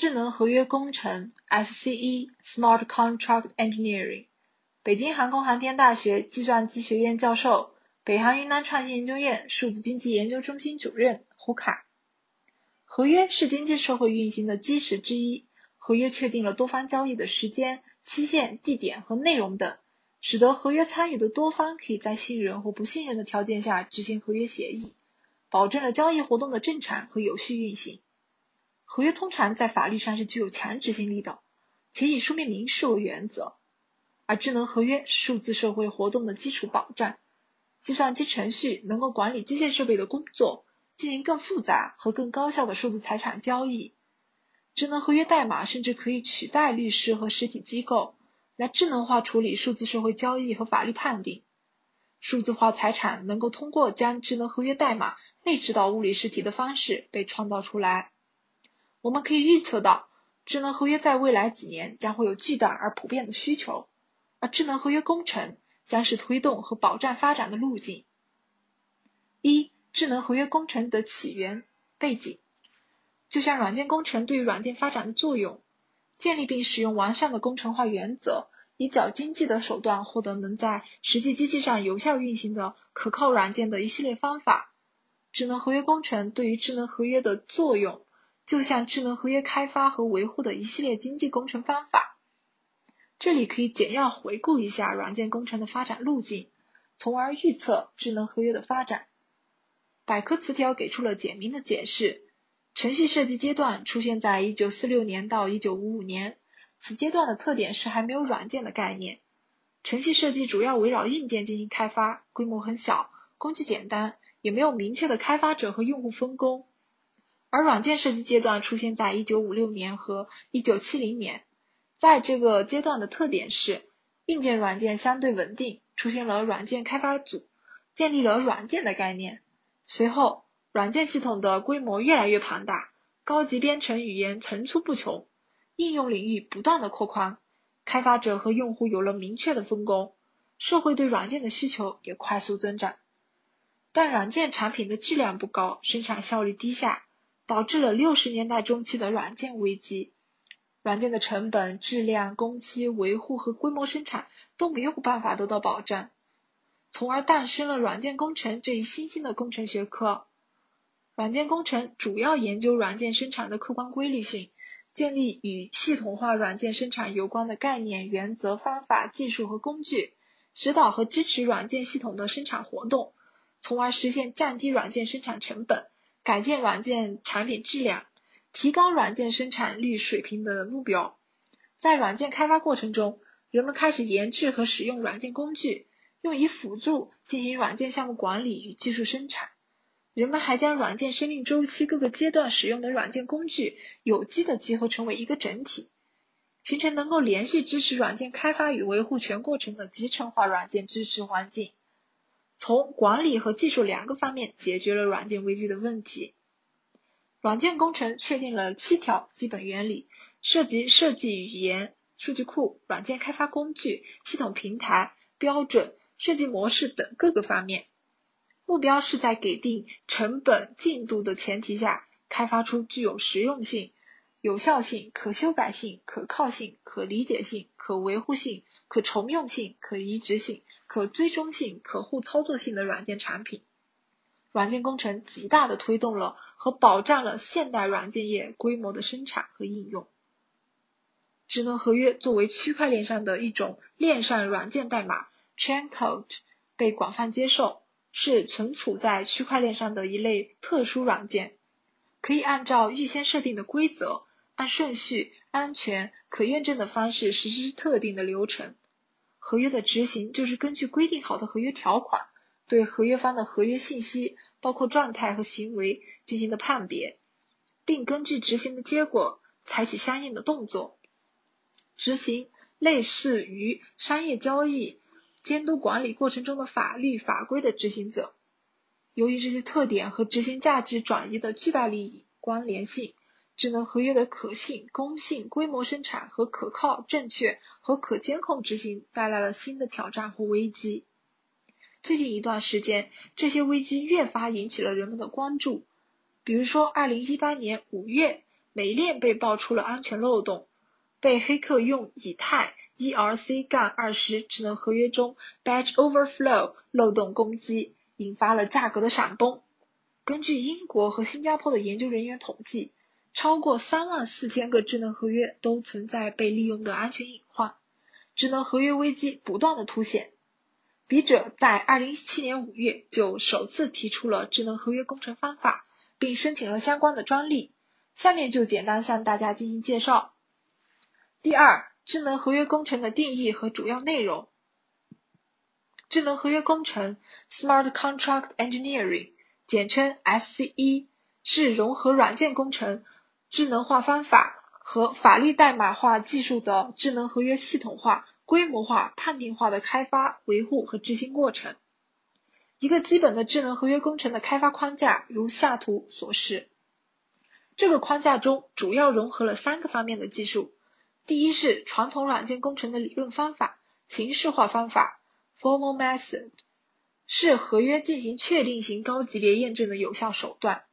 智能合约工程 （SCE，Smart Contract Engineering），北京航空航天大学计算机学院教授，北航云南创新研究院数字经济研究中心主任胡凯。合约是经济社会运行的基石之一，合约确定了多方交易的时间、期限、地点和内容等，使得合约参与的多方可以在信任或不信任的条件下执行合约协议。保证了交易活动的正常和有序运行。合约通常在法律上是具有强执行力的，且以书面明示为原则。而智能合约是数字社会活动的基础保障。计算机程序能够管理机械设备的工作，进行更复杂和更高效的数字财产交易。智能合约代码甚至可以取代律师和实体机构，来智能化处理数字社会交易和法律判定。数字化财产能够通过将智能合约代码内置到物理实体的方式被创造出来。我们可以预测到，智能合约在未来几年将会有巨大而普遍的需求，而智能合约工程将是推动和保障发展的路径。一、智能合约工程的起源背景，就像软件工程对于软件发展的作用，建立并使用完善的工程化原则，以较经济的手段获得能在实际机器上有效运行的可靠软件的一系列方法。智能合约工程对于智能合约的作用，就像智能合约开发和维护的一系列经济工程方法。这里可以简要回顾一下软件工程的发展路径，从而预测智能合约的发展。百科词条给出了简明的解释：程序设计阶段出现在1946年到1955年，此阶段的特点是还没有软件的概念。程序设计主要围绕硬件进行开发，规模很小，工具简单。也没有明确的开发者和用户分工，而软件设计阶段出现在1956年和1970年，在这个阶段的特点是，硬件软件相对稳定，出现了软件开发组，建立了软件的概念。随后，软件系统的规模越来越庞大，高级编程语言层出不穷，应用领域不断的扩宽，开发者和用户有了明确的分工，社会对软件的需求也快速增长。但软件产品的质量不高，生产效率低下，导致了六十年代中期的软件危机。软件的成本、质量、工期、维护和规模生产都没有办法得到保证，从而诞生了软件工程这一新兴的工程学科。软件工程主要研究软件生产的客观规律性，建立与系统化软件生产有关的概念、原则、方法、技术和工具，指导和支持软件系统的生产活动。从而实现降低软件生产成本、改进软件产品质量、提高软件生产率水平的目标。在软件开发过程中，人们开始研制和使用软件工具，用以辅助进行软件项目管理与技术生产。人们还将软件生命周期各个阶段使用的软件工具有机的集合成为一个整体，形成能够连续支持软件开发与维护全过程的集成化软件支持环境。从管理和技术两个方面解决了软件危机的问题。软件工程确定了七条基本原理，涉及设计语言、数据库、软件开发工具、系统平台、标准、设计模式等各个方面。目标是在给定成本、进度的前提下，开发出具有实用性、有效性、可修改性、可靠性、可理解性、可维护性、可重用性、可移植性。可追踪性、可互操作性的软件产品，软件工程极大的推动了和保障了现代软件业规模的生产和应用。智能合约作为区块链上的一种链上软件代码 （chain code） 被广泛接受，是存储在区块链上的一类特殊软件，可以按照预先设定的规则，按顺序、安全、可验证的方式实施特定的流程。合约的执行就是根据规定好的合约条款，对合约方的合约信息，包括状态和行为进行的判别，并根据执行的结果采取相应的动作。执行类似于商业交易、监督管理过程中的法律法规的执行者。由于这些特点和执行价值转移的巨大利益关联性。智能合约的可信、公信、规模生产和可靠、正确和可监控执行带来了新的挑战和危机。最近一段时间，这些危机越发引起了人们的关注。比如说，二零一八年五月，美链被爆出了安全漏洞，被黑客用以太 ERC- 杠二十智能合约中 batch overflow 漏洞攻击，引发了价格的闪崩。根据英国和新加坡的研究人员统计，超过三万四千个智能合约都存在被利用的安全隐患，智能合约危机不断的凸显。笔者在二零一七年五月就首次提出了智能合约工程方法，并申请了相关的专利。下面就简单向大家进行介绍。第二，智能合约工程的定义和主要内容。智能合约工程 （Smart Contract Engineering）。简称 SCE，是融合软件工程、智能化方法和法律代码化技术的智能合约系统化、规模化、判定化的开发、维护和执行过程。一个基本的智能合约工程的开发框架如下图所示。这个框架中主要融合了三个方面的技术：第一是传统软件工程的理论方法、形式化方法 （formal method）。是合约进行确定型高级别验证的有效手段。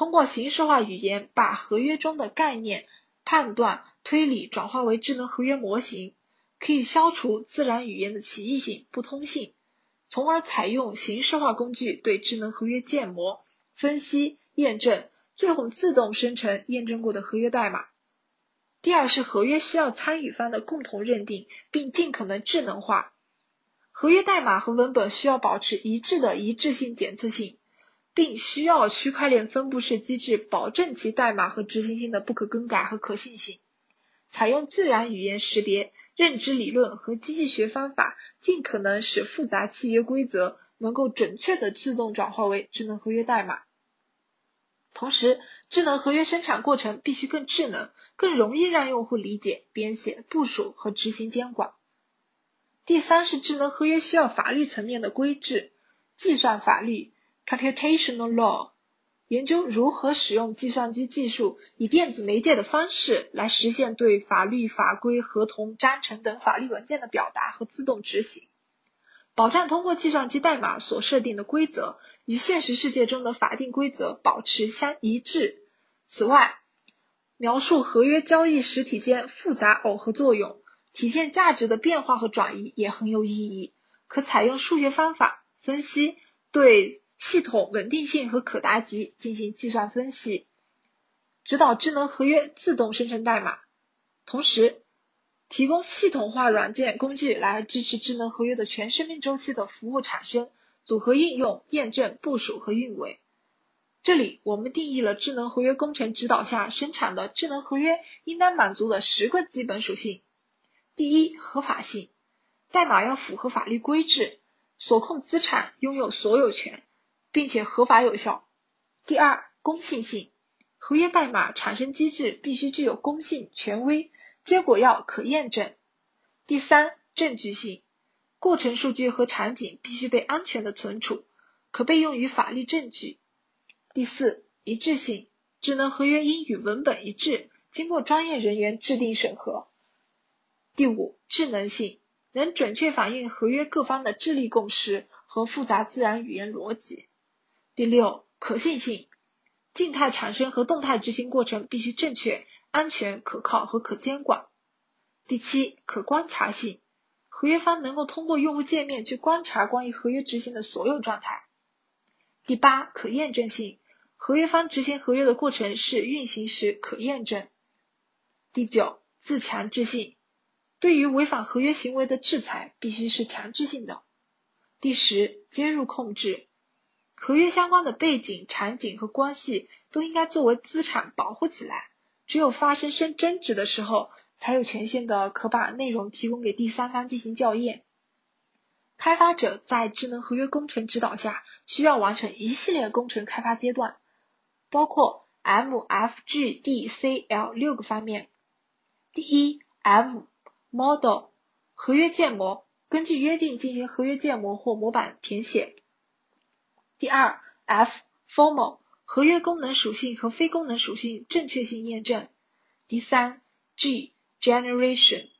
通过形式化语言把合约中的概念、判断、推理转化为智能合约模型，可以消除自然语言的歧义性、不通性，从而采用形式化工具对智能合约建模、分析、验证，最后自动生成验证过的合约代码。第二是合约需要参与方的共同认定，并尽可能智能化。合约代码和文本需要保持一致的一致性检测性，并需要区块链分布式机制保证其代码和执行性的不可更改和可信性。采用自然语言识别、认知理论和机器学方法，尽可能使复杂契约规则能够准确的自动转化为智能合约代码。同时，智能合约生产过程必须更智能，更容易让用户理解、编写、部署和执行监管。第三是智能合约需要法律层面的规制，计算法律 （computational law），研究如何使用计算机技术以电子媒介的方式来实现对法律法规、合同、章程等法律文件的表达和自动执行，保障通过计算机代码所设定的规则与现实世界中的法定规则保持相一致。此外，描述合约交易实体间复杂耦合作用。体现价值的变化和转移也很有意义，可采用数学方法分析，对系统稳定性和可达级进行计算分析，指导智能合约自动生成代码，同时提供系统化软件工具来支持智能合约的全生命周期的服务产生、组合应用、验证、部署和运维。这里我们定义了智能合约工程指导下生产的智能合约应当满足的十个基本属性。第一，合法性，代码要符合法律规制，所控资产拥有所有权，并且合法有效。第二，公信性，合约代码产生机制必须具有公信、权威，结果要可验证。第三，证据性，过程数据和场景必须被安全的存储，可被用于法律证据。第四，一致性，智能合约应与文本一致，经过专业人员制定审核。第五，智能性能准确反映合约各方的智力共识和复杂自然语言逻辑。第六，可信性静态产生和动态执行过程必须正确、安全、可靠和可监管。第七，可观察性合约方能够通过用户界面去观察关于合约执行的所有状态。第八，可验证性合约方执行合约的过程是运行时可验证。第九，自强制性。对于违反合约行为的制裁必须是强制性的。第十，接入控制，合约相关的背景、场景和关系都应该作为资产保护起来，只有发生生争执的时候，才有权限的可把内容提供给第三方进行校验。开发者在智能合约工程指导下，需要完成一系列工程开发阶段，包括 M、F、G、D、C、L 六个方面。第一，M。Model 合约建模，根据约定进行合约建模或模板填写。第二，F Formal 合约功能属性和非功能属性正确性验证。第三，G Generation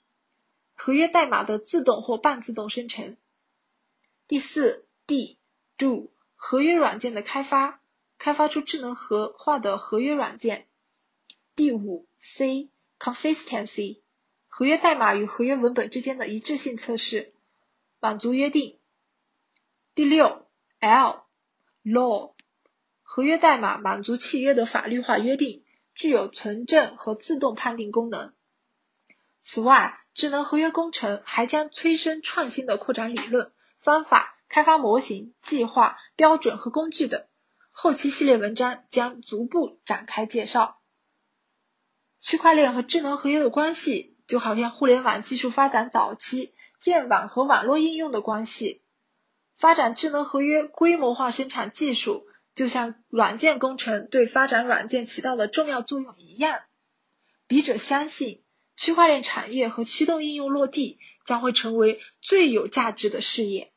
合约代码的自动或半自动生成。第四，D Do 合约软件的开发，开发出智能合化的合约软件。第五 C consistency 合约代码与合约文本之间的一致性测试，满足约定。第六 L law 合约代码满足契约的法律化约定，具有存证和自动判定功能。此外，智能合约工程还将催生创新的扩展理论、方法、开发模型、计划、标准和工具等。后期系列文章将逐步展开介绍。区块链和智能合约的关系，就好像互联网技术发展早期建网和网络应用的关系。发展智能合约规模化生产技术，就像软件工程对发展软件起到的重要作用一样。笔者相信，区块链产业和驱动应用落地将会成为最有价值的事业。